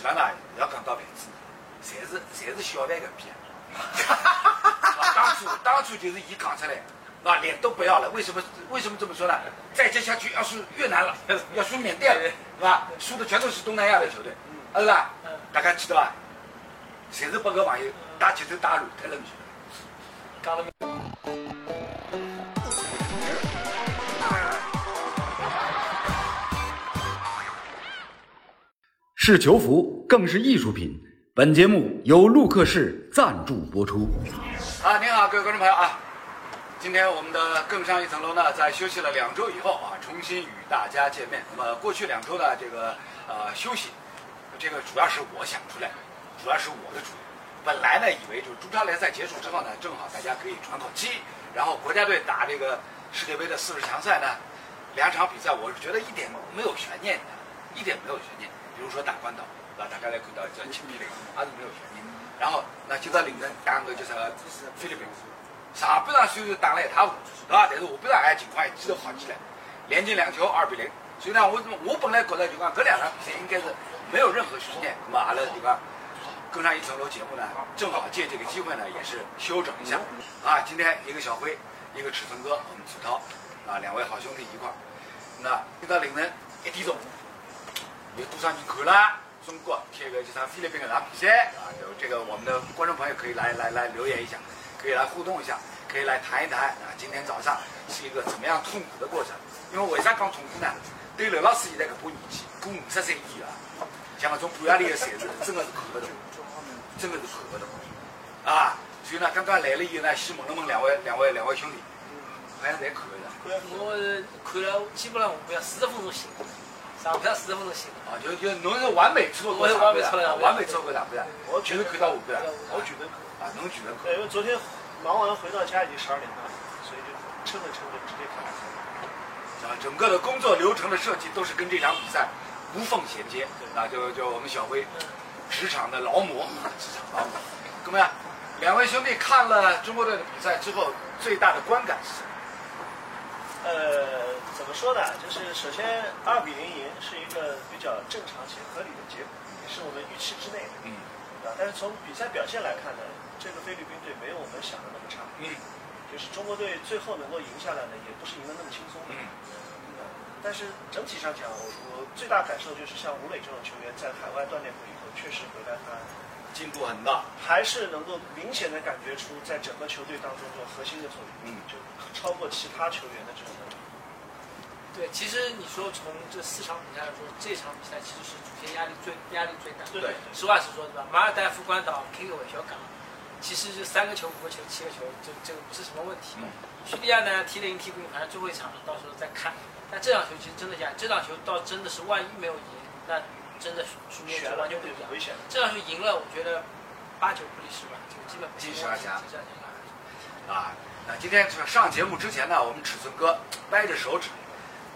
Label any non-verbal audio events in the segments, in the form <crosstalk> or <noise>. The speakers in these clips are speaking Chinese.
其他呢要讲到牌子，侪是侪是小贩搿边。当初当初就是伊讲出来，那脸都不要了。为什么为什么这么说呢？再接下去要输越南了，<laughs> 要输缅甸了，是吧？输的全都是东南亚的球队，是吧？大家记得吧？侪是把搿朋友打节奏打乱脱了去。讲了。是球服，更是艺术品。本节目由陆克氏赞助播出。啊，您好，各位观众朋友啊！今天我们的更上一层楼呢，在休息了两周以后啊，重新与大家见面。那么过去两周的这个呃休息，这个主要是我想出来的，主要是我的主意。本来呢，以为就是中超联赛结束之后呢，正好大家可以喘口气，然后国家队打这个世界杯的四十强赛呢，两场比赛我是觉得一点没有悬念的，一点没有悬念。比如说打关岛。那大家来看到叫七比零，还是没有悬念。然后那今朝凌晨打个就是菲律宾，上半场虽然打了一塌糊涂，对吧？但是下半场哎情况一记头好起来，连进两球，二比零。所以呢，我我本来觉得就讲这两场比赛应该是没有任何悬念。那么阿拉对吧？更上一层楼节目呢，正好借这个机会呢，也是休整一下。啊，今天一个小辉，一个尺寸哥，我们子涛，啊，两位好兄弟一块儿。那今到凌晨一点钟，有多少人看了？中国踢个就场菲律宾的场比赛啊，就这个我们的观众朋友可以来来来留言一下，可以来互动一下，可以来谈一谈啊。今天早上是一个怎么样痛苦的过程？因为为啥讲痛苦呢？对刘老师现在搿把年纪，过五十岁以后，像搿种半夜里的赛事，真的是看不懂，真的是看不懂啊。所以呢，刚刚来了以后呢，先问了问两位两位两位兄弟，好像侪看了我看了，基本上我要四十分钟醒。上不了四十分钟行啊，就就侬是完美错过完美错过完美错过上半我就是看到下半我觉得啊，侬觉得对，因为昨天忙完回到家已经十二点半了，所以就撑着撑着直接看。啊，整个的工作流程的设计都是跟这场比赛无缝衔接。啊，就就我们小辉，职场的劳模，职场 <laughs> 劳模。怎么样？两位兄弟看了中国队的比赛之后，最大的观感是什么？呃。怎么说呢？就是首先二比零赢是一个比较正常且合理的结果，也是我们预期之内的。嗯。啊，但是从比赛表现来看呢，这个菲律宾队没有我们想的那么差。嗯。就是中国队最后能够赢下来呢，也不是赢得那么轻松。嗯。但是整体上讲，我我最大感受就是，像吴磊这种球员在海外锻炼过以后，确实回来他进步很大，还是能够明显的感觉出在整个球队当中这种核心的作用。嗯。就超过其他球员的这种。对，其实你说从这四场比赛来说，这场比赛其实是主线压力最压力最大。对，实话实说，对吧？马尔代夫、关岛开个玩笑港，其实就三个球、五个球、七个球，这这个不是什么问题。叙利亚呢，踢了赢踢不赢，反正最后一场到时候再看。但这场球其实真的讲，这场球倒真的是万一没有赢，那真的局面就完全不一样。危险。这场球赢了，我觉得八九不离十吧，就基本进十二强。啊，那今天上节目之前呢，我们尺寸哥掰着手指。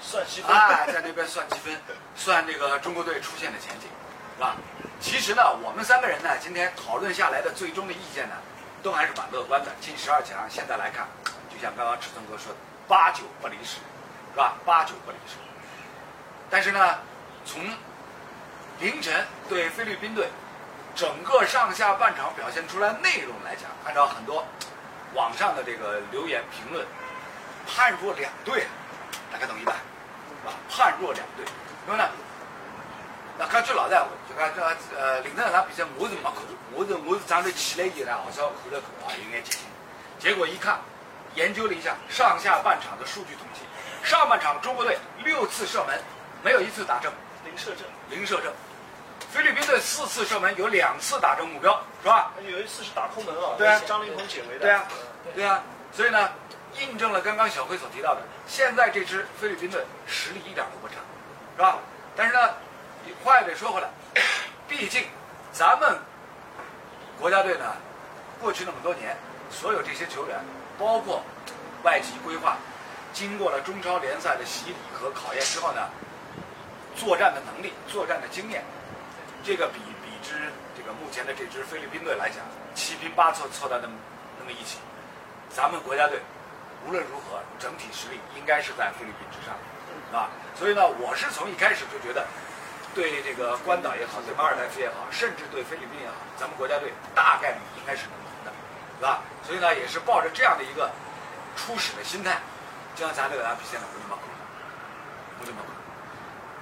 算积分啊，在那边算积分，算这个中国队出现的前景，是吧？其实呢，我们三个人呢，今天讨论下来的最终的意见呢，都还是蛮乐观的。进十二强，现在来看，就像刚刚尺寸哥说的，八九不离十，是吧？八九不离十。但是呢，从凌晨对菲律宾队整个上下半场表现出来内容来讲，按照很多网上的这个留言评论，判若两队，大家懂意吧？啊，判若两队，因为呢，那看这老实话，就看这呃，凌晨那场比赛我是没看，我是我是早上起来以后呢，好像看了看啊，有眼激情。结果一看，研究了一下上下半场的数据统计，上半场中国队六次射门，没有一次打正，零射正，零射正。菲律宾队四次射门，有两次打中目标，是吧？有一次是打空门啊，对啊，张琳芃解围的，对啊，对啊，所以呢。印证了刚刚小辉所提到的，现在这支菲律宾队实力一点都不差，是吧？但是呢，话也得说回来，毕竟咱们国家队呢，过去那么多年，所有这些球员，包括外籍规划，经过了中超联赛的洗礼和考验之后呢，作战的能力、作战的经验，这个比比之这个目前的这支菲律宾队来讲，七拼八凑凑到那么那么一起，咱们国家队。无论如何，整体实力应该是在菲律宾之上，啊，所以呢，我是从一开始就觉得，对这个关岛也好，对马尔代夫也好，甚至对菲律宾也好，咱们国家队大概率应该是能赢的，是吧？所以呢，也是抱着这样的一个初始的心态，将咱这个场比赛呢，我就没看，我就没看。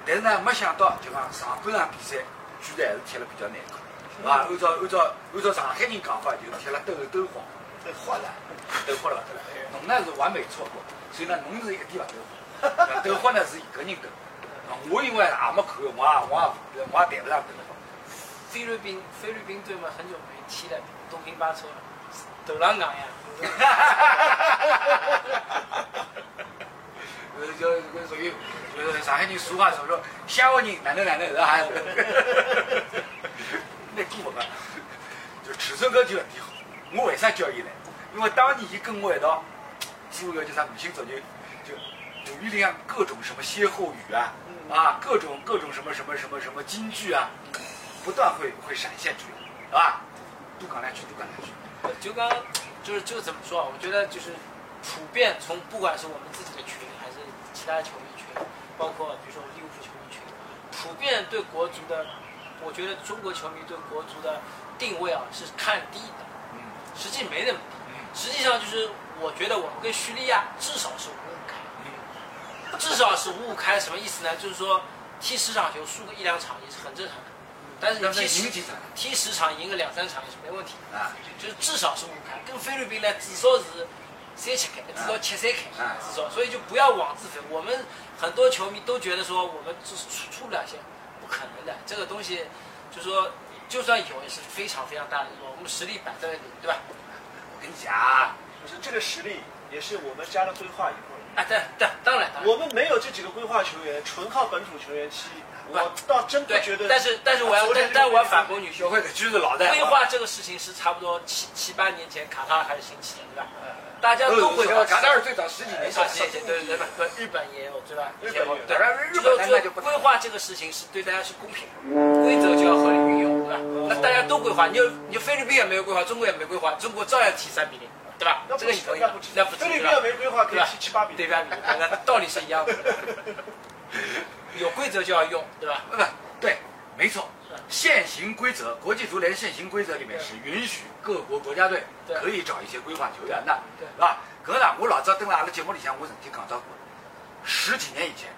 但是呢，没想到就讲上半场比赛居然还是踢了比较难看，是吧？按照按照按照上海人讲法，就是踢了兜兜晃，兜晃了，兜晃了勿得了。侬呢是完美错过，所以呢，侬是一点勿兜晃，<laughs> 兜晃呢是一个人兜。我因为也没看，我也我也我也谈不上兜晃。菲律宾菲律宾队嘛，很久没踢了，东拼巴凑了，斗狼港呀。哈哈哈哈哈呃，就就属于就是上海人俗话说说，乡下人哪能哪能是吧？那过分，就尺寸高就要比好。我为啥叫伊来？因为当年伊跟我一道做个叫啥女性足球，就就里向各种什么歇后语啊，啊，各种各种什么什么什么什么金句啊，不断会会闪现出来，是吧？多讲两句，多讲两句。就刚就是就怎么说啊？我觉得就是普遍从不管是我们自己的群，还是其他的球迷，包括比如说利物浦球迷群，普遍对国足的，我觉得中国球迷对国足的定位啊是看低的，嗯实际没那么低。嗯实际上就是我觉得我们跟叙利亚至少是五五开，嗯至少是五五开，什么意思呢？就是说踢十场球输个一两场也是很正常的，但是你踢十场踢十场赢个两三场也是没问题的。啊？就是至少是五五开，跟菲律宾呢至少是三七开，至少七三开，啊至少，所以就不要妄自菲薄。我们很多球迷都觉得说我们出出不了线，不可能的，这个东西就是说就算有也是非常非常大的一个，我们实力摆在那里，对吧？我 <laughs> 跟你讲，就是这个实力也是我们加了规划以后的。啊，对对，当然，我们没有这几个规划球员，纯靠本土球员踢，我倒真不觉得。但是但是我要但但我要反驳你学会的句子老在规划这个事情是差不多七七八年前卡塔尔开始兴起的，对吧？大家都会卡塔尔最早十几年十几年前，对对对日本也有，对吧？日本也有对，日本那就规划这个事情是对大家是公平的，规则就要合理运用，对吧？那大家都规划，你就你就菲律宾也没有规划，中国也没规划，中国照样踢三比零，对吧？那这个你同意那不？菲律宾要没规划可以对吧踢七八比零。对吧？那道理是一样的，<laughs> 有规则就要用，对吧？对，没错。现行规则，国际足联现行规则里面是允许各国国家队可以找一些规划球员的，对是吧？搿呢，我老早登了阿拉节目里向，我曾经讲到过，十几年以前，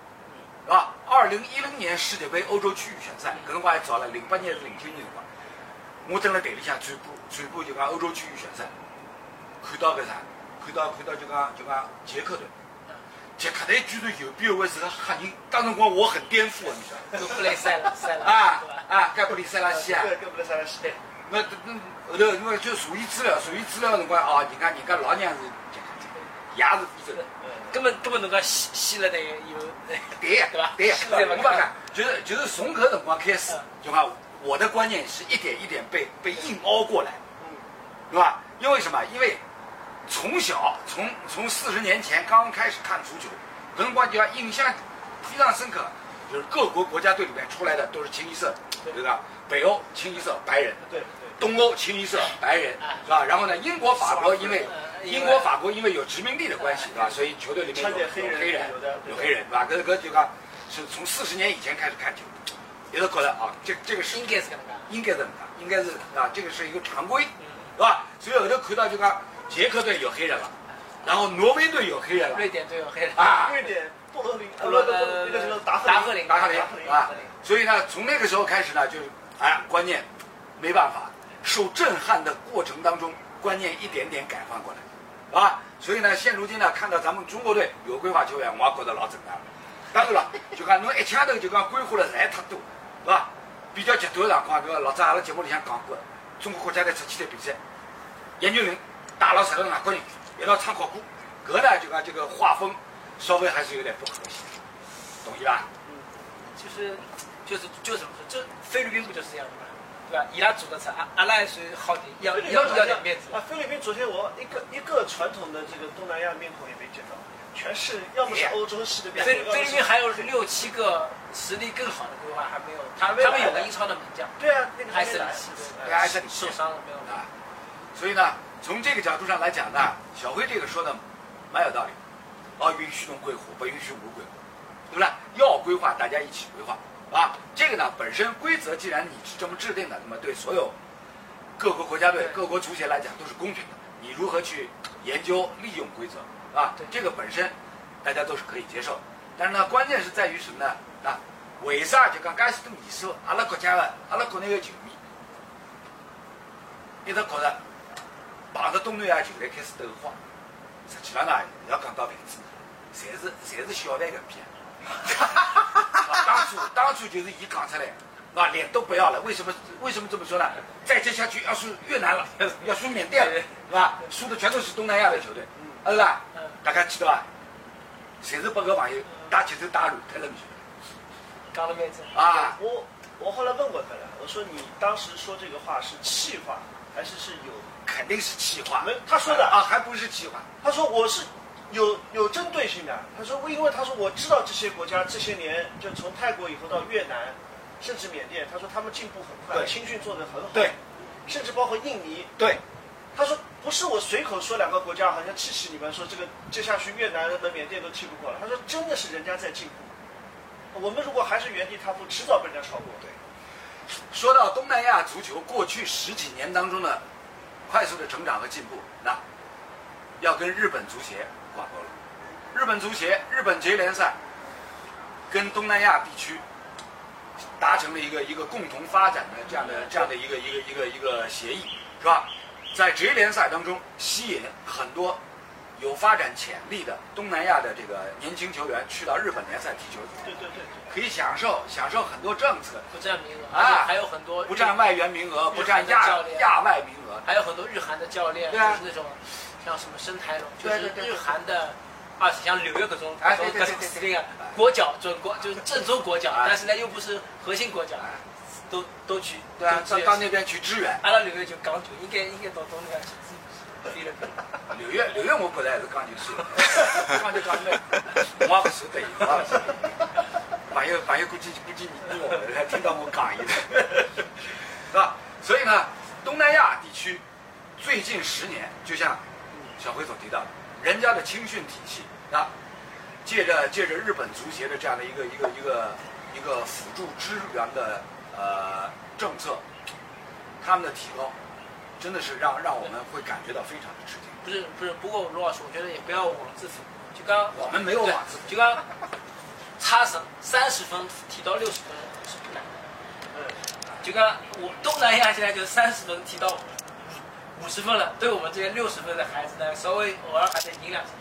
是吧？二零一零年世界杯欧洲区域选赛，搿辰光还早了，零八年是零九年辰光，我登了队里向转播转播就讲欧洲区域选赛，看到搿啥？看到看到就讲就讲捷克队。捷克队居然有边有位是个黑人，当辰光我很颠覆，你知道吗？就布雷塞了，塞了，啊？啊，盖布里塞拉西啊，对，跟不得塞拉西。对，那那后头因为就查伊资料，查伊资料的辰光哦，人家人家老娘是杰克人，也是非洲人，根本根本能够吸吸了得有，对呀对呀，是这么我讲就是就是从搿辰光开始嗯，就讲我的观念是一点一点被被硬凹过来，嗯，是吧？因为什么？因为从小从从四十年前刚开始看足球，搿辰光就要印象非常深刻，就是各国国家队里面出来的都是清一色，对吧？北欧清一色白人，对对。东欧清一色白人啊，是吧？然后呢，英国、法国因为呃英国、法国因为有殖民地的关系，对吧？所以球队里面有黑人有黑人有的，有黑人，是吧？搿搿就讲是从四十年以前开始看球，也都觉得啊，这这个是应该是搿能介。应该是这么干，应该是啊，这个是一个常规，是吧？所以后头看到就讲捷克队有黑人了，然后挪威队有黑人了。瑞典队有黑人。啊。瑞典布罗林，布罗那个时候达赫达赫林达克林达赫林啊，所以呢，从那个时候开始呢，就是哎，观念没办法，受震撼的过程当中，观念一点点改换过来，啊，所以呢，现如今呢，看到咱们中国队有规划球员，我也觉得老震撼了。当然了，就讲侬一枪头就讲规划了实在太多，是吧？比较极端的状况，搿个老早阿拉节目里向讲过，中国国家队出去的比赛，严俊凌带了十个外国人一道唱国歌，搿呢就讲这个画风稍微还是有点不和谐，懂意吧？就是就是就怎么说，这菲律宾不就是这样的吗？对吧？伊拉做的菜，阿阿拉也属于好点，要要要点面子。啊！菲律宾昨天我一个一个传统的这个东南亚面孔也没见到，全是要么是欧洲式的面孔，菲菲律宾还有六七个实力更好的规划还没有，他他们有个英超的名将，对啊，那个还是来埃森里奇，对埃森里受伤了没有？啊，所以呢，从这个角度上来讲呢，小辉这个说的蛮有道理。哦，允许侬规划，不允许我规划，对不对？要规划，大家一起规划，啊，这个呢本身规则既然你是这么制定的，那么对所有各国国家队、各国足协来讲都是公平的。你如何去研究利用规则啊？这个本身大家都是可以接受的。但是呢，关键是在于什么呢？啊，为啥就讲介许多年数，阿拉国家的、阿拉国内的球迷一直觉着碰着东南亚球队开始斗慌？实际上呢，要讲到名字，侪是侪是小范个片。<laughs> 当初当初就是伊讲出来，啊，脸都不要了。为什么为什么这么说呢？再接下去要输越南了，要输缅甸了，是吧？输的全都是东南亚的球队，是吧？大家记得吧？侪是把个朋友打节奏打乱太冷去。讲了蛮真啊！我我后来问过他了，我说你当时说这个话是气话，还是是有？肯定是气话。没，他说的啊，还不是气话。他说我是有有针对性的。他说因为他说我知道这些国家这些年就从泰国以后到越南，甚至缅甸，他说他们进步很快，青训做得很好。对，甚至包括印尼。对，他说不是我随口说两个国家，好像气气你们说这个接下去越南和缅甸都踢不过了。他说真的是人家在进步。我们如果还是原地踏步，迟早被人家超过。对。说到东南亚足球过去十几年当中的快速的成长和进步，那要跟日本足协挂钩了。日本足协、日本职业联赛跟东南亚地区达成了一个一个共同发展的这样的这样的一个一个一个一个协议，是吧？在职业联赛当中吸引很多有发展潜力的东南亚的这个年轻球员去到日本联赛踢球，对对对，可以享受享受很多政策，不占名额啊，还有很多不占外援名额，不占亚亚外名额，还有很多日韩的教练，就是那种像什么生台龙，就是日韩的，啊，像纽约各种各种司令啊，国脚准国就是正宗国脚，但是呢又不是核心国脚，都都去对啊，到到那边去支援。阿拉纽约就讲究，应该应该到东南亚去。纽约，纽约，我本来还是讲究是，讲究讲究，我也不晓得，我也不晓得。朋友，朋友估计估计你我还听到我讲一的，是吧？所以呢，东南亚地区最近十年，就像小辉所提到，人家的青训体系啊，借着借着日本足协的这样的一个一个一个一个辅助支援的呃政策，他们的提高。真的是让让我们会感觉到非常的吃惊。不是不是，不过罗老师，我觉得也不要妄自菲薄。就刚我们没有妄自，就刚差三三十分提到六十分是不难的。嗯，就刚我东南亚现在就三十分提到五十分了，对我们这些六十分的孩子呢，稍微偶尔还得赢两分。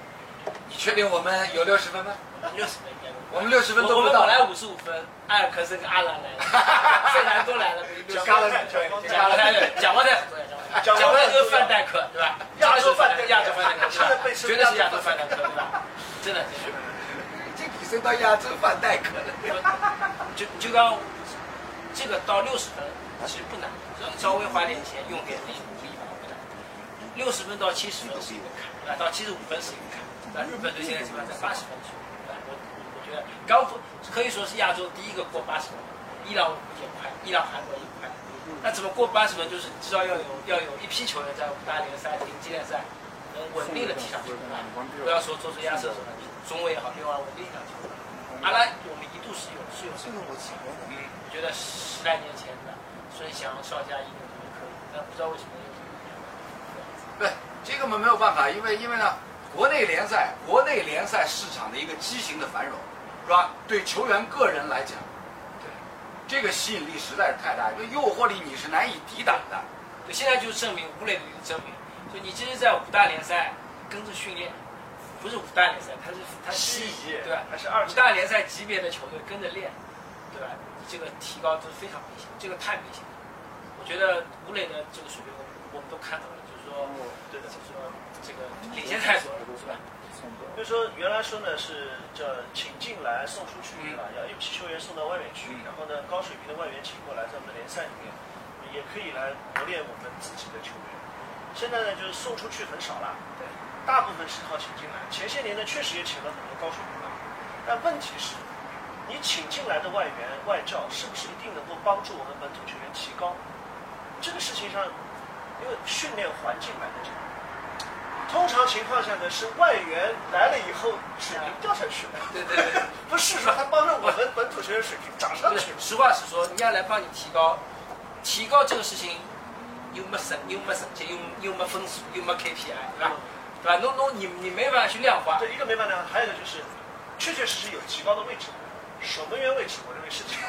你确定我们有六十分吗？六十分应该。我们六十分都不到。我们本来五十五分，艾尔克森跟阿兰来了，<laughs> 费南都来了，加了两分，加了两分，讲话太很多呀。讲完个范戴克，对吧？亚洲范戴，亚洲范戴克，绝对是亚洲范戴克，对吧？真的，已经提升到亚洲范戴克了。就就刚这个到六十分其实不难，稍微花点钱，用点力，努力吧，不难。六十分到七十分是一个坎，对吧？到七十五分是一个坎。那日本队现在基本上在八十分左右，对吧？我我觉得刚可以说是亚洲第一个过八十分，伊朗也快，伊朗、韩国也快。那怎么过八十分？就是至少要有要有一批球员在五大联赛、顶级联赛能稳定的踢上去，不要说做出亚瑟什么中卫也好，另外稳定上球。阿拉我们一度是有是有这个我嗯，我觉得十来年前的孙祥、邵佳一都可以，但不知道为什么又对这个我们没有办法，因为因为呢，国内联赛国内联赛市场的一个畸形的繁荣，是吧？对球员个人来讲。这个吸引力实在是太大，这诱惑力你是难以抵挡的。对，现在就证明吴磊的一个证明，就你其实，在五大联赛跟着训练，不是五大联赛，他是他是对吧？还是二五大联赛级别的球队跟着练，对吧？你这个提高是非常明显，这个太明显了。我觉得吴磊的这个水平，我们我们都看到了，就是说，对的，就是说这个领先太多了，是吧？就说原来说呢是叫请进来送出去，对吧？要一批球员送到外面去，然后呢高水平的外援请过来，在我们联赛里面也可以来磨练我们自己的球员。现在呢就是送出去很少了，对，大部分是靠请进来。前些年呢确实也请了很多高水平的，但问题是，你请进来的外援外教是不是一定能够帮助我们本土球员提高？这个事情上，因为训练环境来讲。这通常情况下呢，是外援来了以后水平掉下去了，对对对，<laughs> 不是说他帮着我们本土球员水平涨上去是，。实话实说，人家来帮你提高，提高这个事情又没成，又没成绩，又又没分数，又没 KPI，对吧？对吧？侬侬你你没办法去量化，对，一个没办法量，还有一个就是，确确实实有极高的位置，守门员位置，我认为是这样，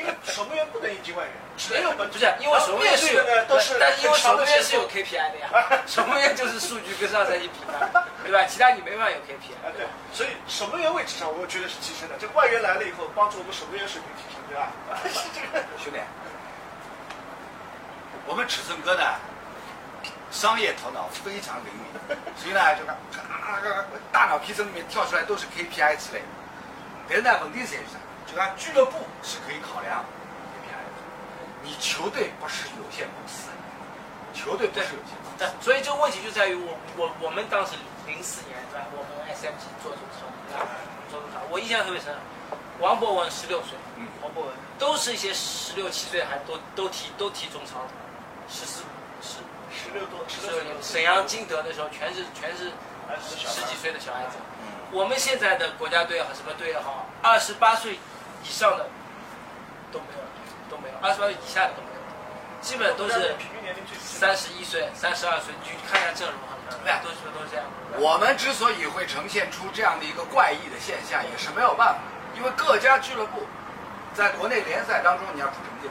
因为守门员不能引进外援，只能有本土。不是因为守门员都是但是因为守门员是有 KPI 的呀，<laughs> 守门员就是数据跟上赛季比嘛，<laughs> 对吧？其他你没办法有 KPI。啊，对，所以守门员位置上，我觉得是提升的。这外援来了以后，帮助我们守门员水平提升，对吧？是这个。兄弟，我们尺寸哥呢，商业头脑非常灵敏，所以呢，就看啊，大脑皮层里面跳出来都是 KPI 之类的。但是呢，问题是啥？就看俱乐部是可以考量的，你球队不是有限公司，球队不是有限公司。对，所以这个问题就在于我我我们当时零四年对吧？我们 SMG 做中超，对吧？做中超，我印象特别深。王博文十六岁，嗯，王博文，都是一些十六七岁还都都踢都踢中超的，十四十十六多，十十六年。沈阳、金德的时候全是全是十几岁的小孩子。嗯我们现在的国家队和什么队也好，二十八岁以上的都没有，都没有，二十八岁以下的都没有，基本都是平均年龄最低三十一岁、三十二岁，你去看一下阵容好像对都是都是这样。我们之所以会呈现出这样的一个怪异的现象，也是没有办法，因为各家俱乐部在国内联赛当中你要出成绩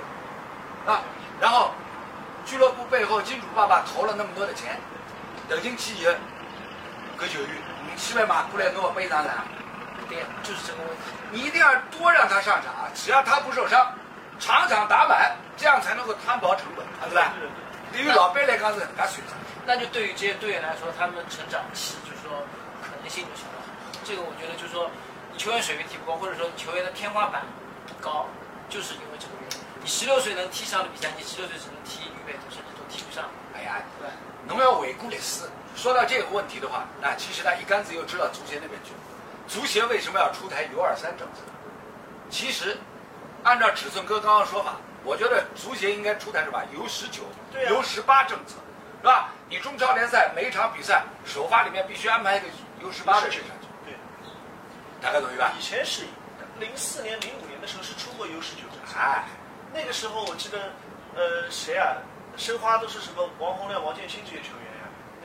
啊，然后俱乐部背后金主爸爸投了那么多的钱，投进去以后，搿球员你千万买过来，给我背上来，对，就是这个问题。你一定要多让他上场，只要他不受伤，场场打满，这样才能够摊薄成本，对吧？对于老板来讲是很大损失。那就对于这些队员来说，他们成长期就是说可能性就小了。这个我觉得就是说，你球员水平提不高，或者说你球员的天花板不高，就是因为这个原因。你十六岁能踢上的比赛，你十六岁只能踢预备队，甚至都踢不上，哎呀，对吧？侬要回顾历史，说到这个问题的话，那其实他一竿子又支到足协那边去了。足协为什么要出台 U 二三政策？其实，按照尺寸哥刚刚说法，我觉得足协应该出台什么 U 十九、对啊 U 十八政策，是吧？你中超联赛每一场比赛首发里面必须安排一个 U 十八的球员，对，大概懂意吧？以前是零四年、零五年的时候是出过 U 十九政策，哎，那个时候我记得，呃，谁啊？申花都是什么王洪亮、王建新这些球员呀、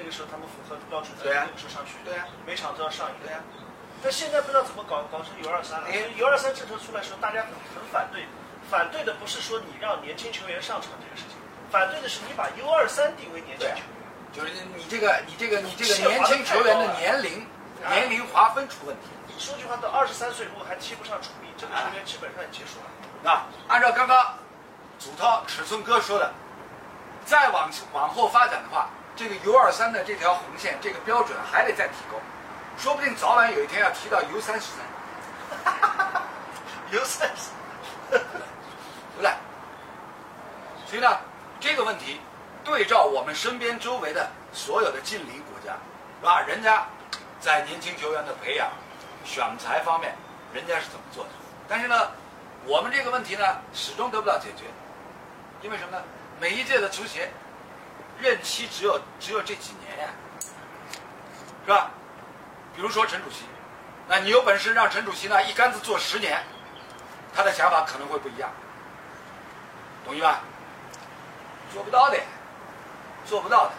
那个时候他们符合标准的，对啊那个时候上去，对啊，每场都要上一个。对呀、但现在不知道怎么搞，搞成 U 二三了。哎 U 二三政策出来的时候，大家很很反对，反对的不是说你让年轻球员上场这个事情，反对的是你把 U 二三定为年轻球员。就是你这个你这个你这个年轻球员的年龄年龄划分出问题。你说句话，到二十三岁如果还踢不上主力，这个球员基本上也结束了。啊，按照刚刚祖涛尺寸哥说的，再往往后发展的话，这个 U 二三的这条红线，这个标准还得再提高，说不定早晚有一天要提到 U 三十三，<laughs> U 三十，<laughs> 对不对？所以呢，这个问题对照我们身边周围的所有的近邻国家，是吧？人家在年轻球员的培养、选材方面，人家是怎么做的？但是呢，我们这个问题呢，始终得不到解决，因为什么呢？每一届的足协任期只有只有这几年呀，是吧？比如说陈主席，那你有本事让陈主席呢一竿子做十年，他的想法可能会不一样，同意吧？做不到的，做不到的。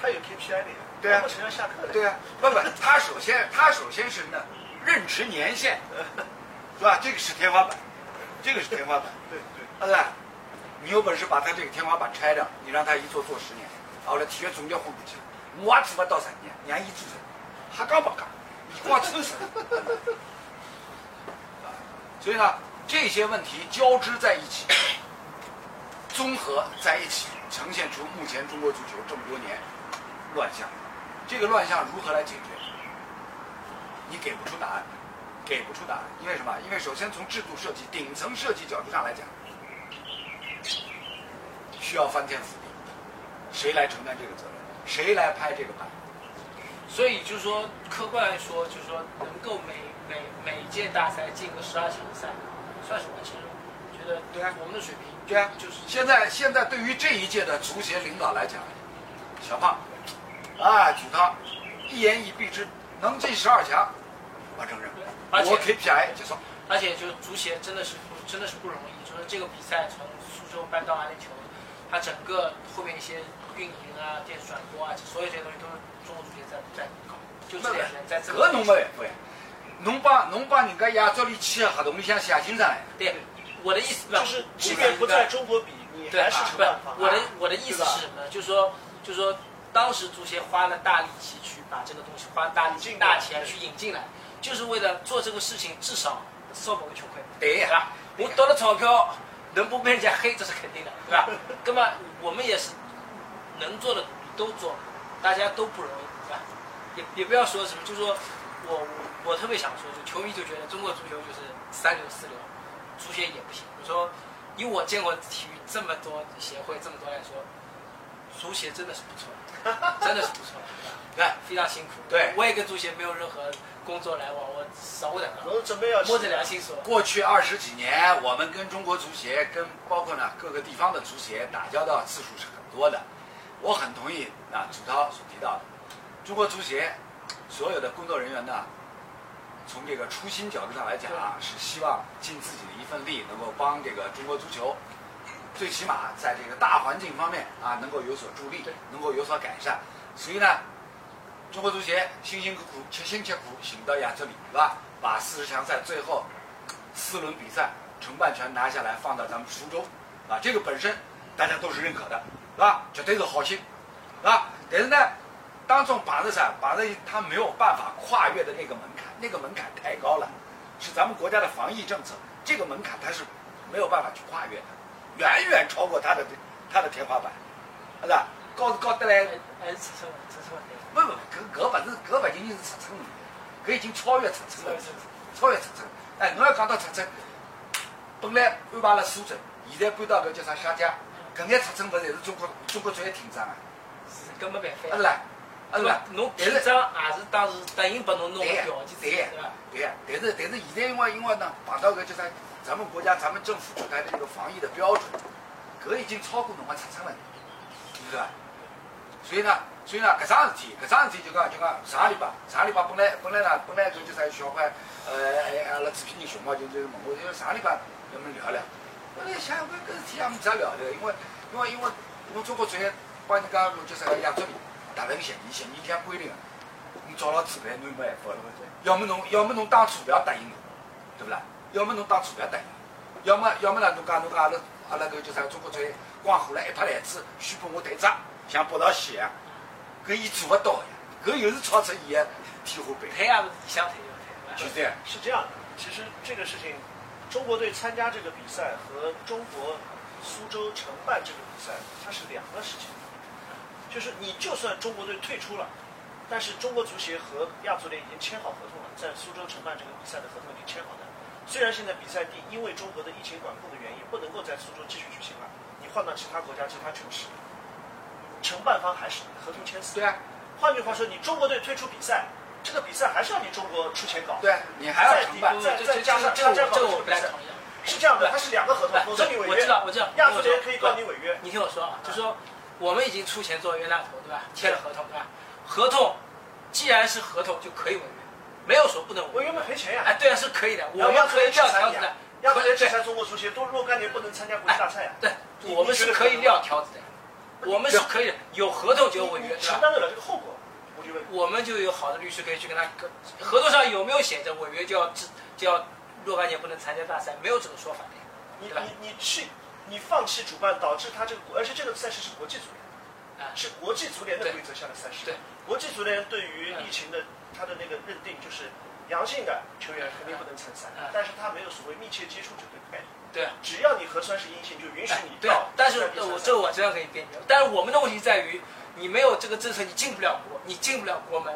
他有 KPI 的呀。对啊不成要下课的。对啊，不不，他首先他首先是呢，任职年限，是吧？这个是天花板，这个是天花板，<laughs> 对对。对不对？你有本事把他这个天花板拆掉，你让他一做做十年，后来体育总监混不起来，我怎么到三年，让伊做成，还讲不干？你光抽死。<laughs> 所以呢，这些问题交织在一起，综合在一起，呈现出目前中国足球这么多年乱象。这个乱象如何来解决？你给不出答案，给不出答案，因为什么？因为首先从制度设计、顶层设计角度上来讲，需要翻天覆地，谁来承担这个责任？谁来拍这个板？所以就是说，客观来说，就是说能够每每每一届大赛进个十二强赛，算是完成任务。觉得对啊我们的水平对啊，就是现在现在对于这一届的足协领导来讲，小胖，啊，举他一言以蔽之，能进十二强，我承认，我 KPI 结束。而且就足协真的是不真的是不容易，就是这个比赛从苏州搬到阿联酋，它整个后面一些运营啊、电视转播啊，所有这些东西都是中国足协在在搞，就这点人在这搿侬没办法呀，侬把侬把人家亚足联签的合同里向写清楚来，对，我的意思就是即便不在中国比，你还是不是成办法。我的我的意思是什么呢？就是说就是说当时足协花了大力气去把这个东西花大力气大钱去引进来，就是为了做这个事情，至少收某个球亏。对呀对吧？我得了钞票，能不被人家黑，这是肯定的，对吧？<laughs> 那么我们也是能做的都做，大家都不容易，对吧？也也不要说什么，就是说我我我特别想说，就球迷就觉得中国足球就是三流四流，足协也不行。我说，以我见过体育这么多协会这么多来说，足协真的是不错，真的是不错，<laughs> 对吧？非常辛苦。对我也跟足协没有任何工作来往，我少的我准备要摸着良心说。过去二十几年，我们跟中国足协，跟包括呢各个地方的足协打交道次数是很多的。我很同意啊祖涛所提到的，中国足协所有的工作人员呢，从这个初心角度上来讲啊，是希望尽自己的一份力，能够帮这个中国足球，最起码在这个大环境方面啊，能够有所助力，能够有所改善。所以呢，中国足协辛辛苦苦、切辛切苦行到亚洲里，是吧？把四十强赛最后四轮比赛承办权拿下来，放到咱们苏州，啊，这个本身大家都是认可的，是吧？绝对是好心，是吧？但是呢，当中把着啥？把着他没有办法跨越的那个门槛，那个门槛太高了，是咱们国家的防疫政策，这个门槛他是没有办法去跨越的，远远超过他的他的天花板，是吧？高高得来。还是尺寸问题，尺寸问题。不不，搿搿勿是搿勿仅仅是尺寸问题，搿已经超越尺寸了，超越尺寸。哎，侬要讲到尺寸，本来安排了苏州，现在搬到搿叫啥夏家，搿眼尺寸勿侪是中国中国最挺张啊，是搿没办法。是啦，是啦，侬但是张也是当时答应拨侬弄个对呀条件，对呀对？呀，但是但是现在因为因为呢，碰到搿叫啥，咱们国家咱们政府出台的这个防疫的标准，搿已经超过侬个尺寸了，是伐？所以呢，所以呢，搿桩事体，搿桩事体就讲就讲上个礼拜，上个礼拜本来本来呢，本来搿就啥小块，呃，哎，阿拉制片人熊猫就就问我，就上个礼拜能不能聊聊？我来想，搿搿事体也没啥聊的，因为因为因为我中国足协帮人家叫啥亚足联达成协议，协议里向规定的，你找牢主办侬没办法了，要么侬要么侬当初不要答应侬，对不啦？要么侬当初不要答应，要么要么呢侬讲侬讲阿拉阿拉搿叫啥中国足协光火了一拍台子宣布我队长。像北道西一样，搿伊做勿到呀，搿又是超出伊个天花板。退也不是你想退就退，就这样，是这样的，其实这个事情，中国队参加这个比赛和中国苏州承办这个比赛，它是两个事情。就是你就算中国队退出了，但是中国足协和亚足联已经签好合同了，在苏州承办这个比赛的合同已经签好的。虽然现在比赛地因为中国的疫情管控的原因，不能够在苏州继续举行了，你换到其他国家、其他城市，承办方还是你合同签死。对啊，换句话说，你中国队退出比赛，这个比赛还是要你中国出钱搞。对啊，你还要承办。再加上这个这个我不太同意。是这样的，它是两个合同，否则你违约。我知道，我知道。亚足联可以告你违约。你听我说啊，就说我们已经出钱做冤大头，对吧？签了合同，对吧？合同既然是合同，就可以违约，没有说不能违约违约。嘛赔钱呀。哎，对啊，是可以的，我们可以撂条子的，，亚足联裁中国足协，都若干年不能参加国际大赛呀。对，我们是可以撂条子的，我们是可以的，有合同就有违约，承担得了这个后果，我就问你。我们就有好的律师可以去跟他，合同上有没有写着违约就要制就要若干年不能参加大赛？没有这个说法的。你你你去，你放弃主办，导致他这个，而且这个赛事是国际足联，啊，是国际足联的规则下的赛事。对，国际足联对于疫情的他的那个认定就是阳性的球员肯定不能参赛嗯，但是他没有所谓密切接触这个概念。对啊。只要你核酸是阴性，就允许哎你对。但是我这个我这样可以辩解，但是我们的问题在于，你没有这个政策，你进不了国，你进不了国门，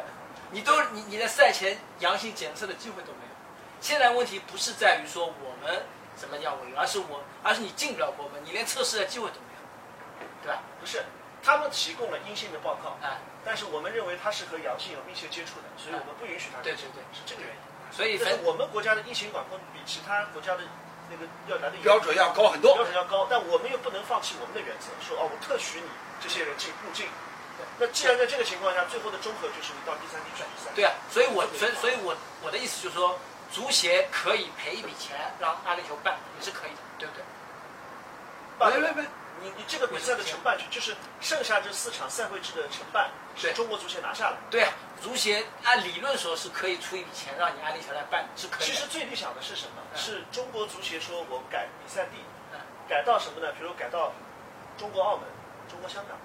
你都你你连赛前阳性检测的机会都没有。现在问题不是在于说我们怎么样而是我而是你进不了国门，你连测试的机会都没有，对吧？不是，他们提供了阴性的报告，啊，但是我们认为他是和阳性有密切接触的，所以我们不允许他。对对对，是这个原因。所以反但是我们国家的疫情管控比其他国家的那个要来的严标准要高很多标。准要高，但我们又不能放弃我们的原则，说哦，我特许你这些人进入境，那既然在这个情况下，最后的综合就是你到第三地去比赛。对啊，所以我所以所以我我的意思就是说，足协可以赔一笔钱让阿联酋办，也是可以的，对不对？办没没没，你你这个比赛的承办权，就是剩下这四场赛会制的承办，是中国足协拿下来。对啊，足协按理论说是可以出一笔钱让你阿联酋来办，是可以。其实最理想的是什么？嗯是中国足协说我改比赛地，嗯改到什么呢？比如改到中国澳门、中国香港。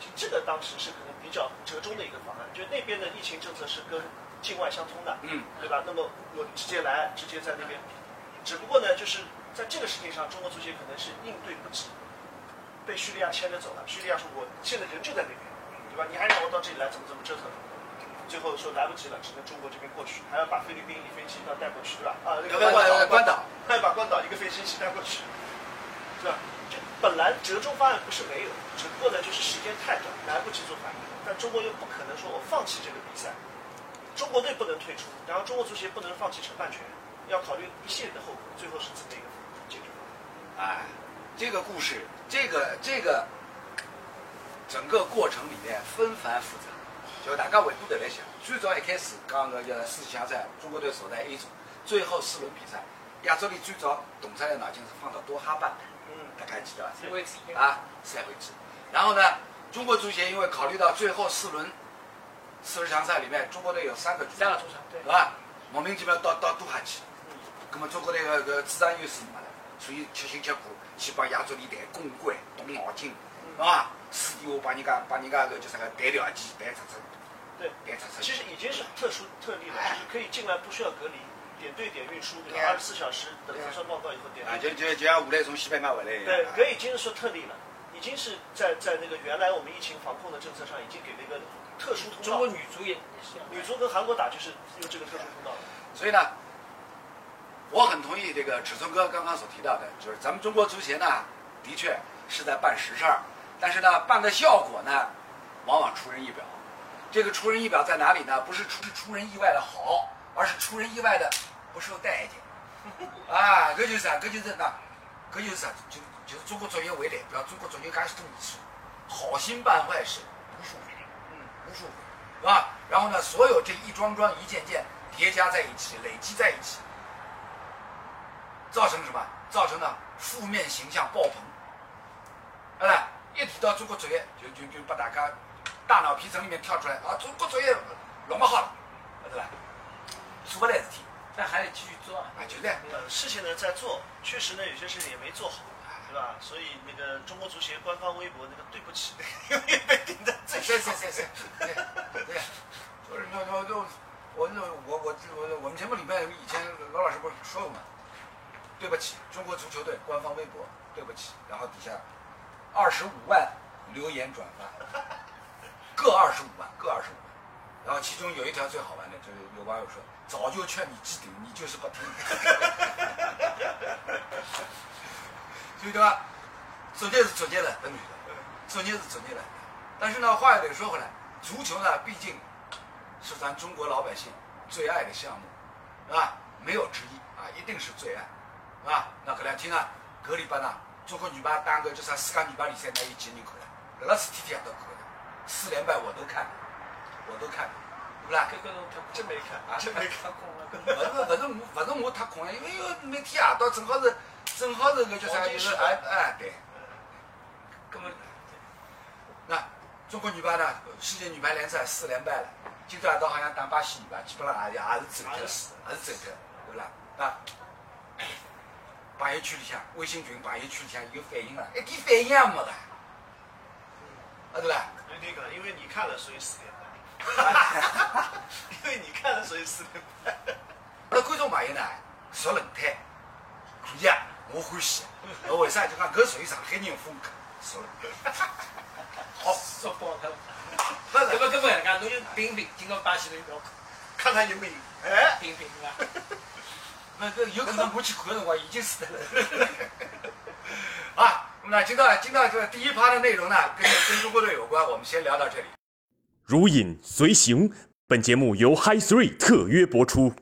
就这个当时是可能比较折中的一个方案，就那边的疫情政策是跟境外相通的，嗯，对吧？那么我直接来，直接在那边比。只不过呢，就是在这个事情上，中国足协可能是应对不及，被叙利亚牵着走了。叙利亚说我现在人就在那边，对吧？你还让我到这里来，怎么怎么折腾？最后说来不及了，只能中国这边过去，还要把菲律宾一飞机要带过去，对吧？啊，那个关岛，还要把关岛一个飞机一起带过去，是吧？就本来折中方案不是没有，只不过呢，就是时间太短，来不及做反应。但中国又不可能说我放弃这个比赛，中国队不能退出，然后中国足协不能放弃承办权，要考虑一系列的后果，最后是这么一个解决方案。哎，这个故事，这个这个整个过程里面纷繁复杂，就大家回过头来想，最早一开始讲个叫四强赛，中国队所在 A 组，最后四轮比赛，亚洲里最早动出来的脑筋是放到多哈办的，嗯，大家还记得吧？赛会制啊，赛会制。然后呢，中国足协因为考虑到最后四轮四十强赛里面，中国队有三个主三个主场，对是。吧？莫名其妙到到多哈去，嗯那么中国队个个主场优势没了，所以吃辛吃苦去帮亚洲里谈公关、动脑筋，是吧？私底下帮人家帮人家个叫啥个谈条件、谈出出，对，谈出出。其实已经是特殊特例了，就是可以进来不需要隔离，点对点运输，对吧？二十四小时等核酸报告以后点啊。就就就像我来从西班牙回来一样。对，啊可已经是说特例了，已经是在在那个原来我们疫情防控的政策上已经给了一个特殊通道中国。女足也也是一样的女足跟韩国打就是用这个特殊通道的。所以呢，我很同意这个尺寸哥刚刚所提到的，就是咱们中国足协呢，的确是在办实事儿，但是呢，办的效果呢，往往出人意表。这个出人意表在哪里呢？不是出出人意外的好，而是出人意外的不受待见。<laughs> 啊，搿就是啥？搿就是那，搿就是啥？就就是中国足协为代表，中国足协介许多年数，好心办坏事无数回，嗯，无数回，是吧？然后呢，所有这一桩桩、一件件叠加在一起，累积在一起，造成什么？造成了负面形象爆棚。哎，一提到中国足协，就就就把大家大脑皮层里面跳出来啊，中国足协弄不好了，对吧？做不来事体但还得继续做啊。啊，就这样。呃，事情呢在做，确实呢有些事情也没做好，对吧？所以那个中国足协官方微博那个对不起，永远被顶在最是上。对对，就是那那就我那我我我我们节目里面以前老老师不是说过吗？对不起，中国足球队官方微博，对不起，然后底下二十五万留言转发，各二十五万，各二十五万。然后其中有一条最好玩的，就是有网友说：“早就劝你置顶，你就是不听。<laughs> ”所以对吧？作业是作业了，等于作业是作业了。但是呢，话又得说回来，足球呢，毕竟是咱中国老百姓最爱的项目，是吧？没有之一啊，一定是最爱，是吧？那搿两天呢，搿礼拜呢，中国女排打个叫啥世界女排联赛，那有几个人看了？搿老师天天夜到看的，四连败我都看，我都看，对不啦？搿个侬太真没看啊，真没看空了。勿是勿是我勿是我太空了，因为因为每天夜到正好是正好是个叫啥，就是哎哎对。根本那中国女排呢？世界女排联赛四连败了，今朝夜到好像打巴西女排，基本上也也是走脱了，也是走脱了，对不啦？啊，朋友圈里向、微信群、朋友圈里向有反应了，一点反应也没个，啊对啦？有点可能，因为你看了，所以四连败。<laughs> 因为你看了，所以四连败。阿拉观众朋友呢，熟轮胎，可以啊，我欢喜。那为啥就讲搿属于上海人风格？熟轮胎。<laughs> 好，说爆他。不是搿么搿么人家侬就平平，今朝巴西侬就不要看，看他有没有？哎，平平对伐？<laughs> 那个有可能我去看的辰光已经死了。<laughs> 啊，那今朝今朝这第一趴的内容呢，跟跟中国队有关，我们先聊到这里。如影随形。本节目由 Hi Three 特约播出。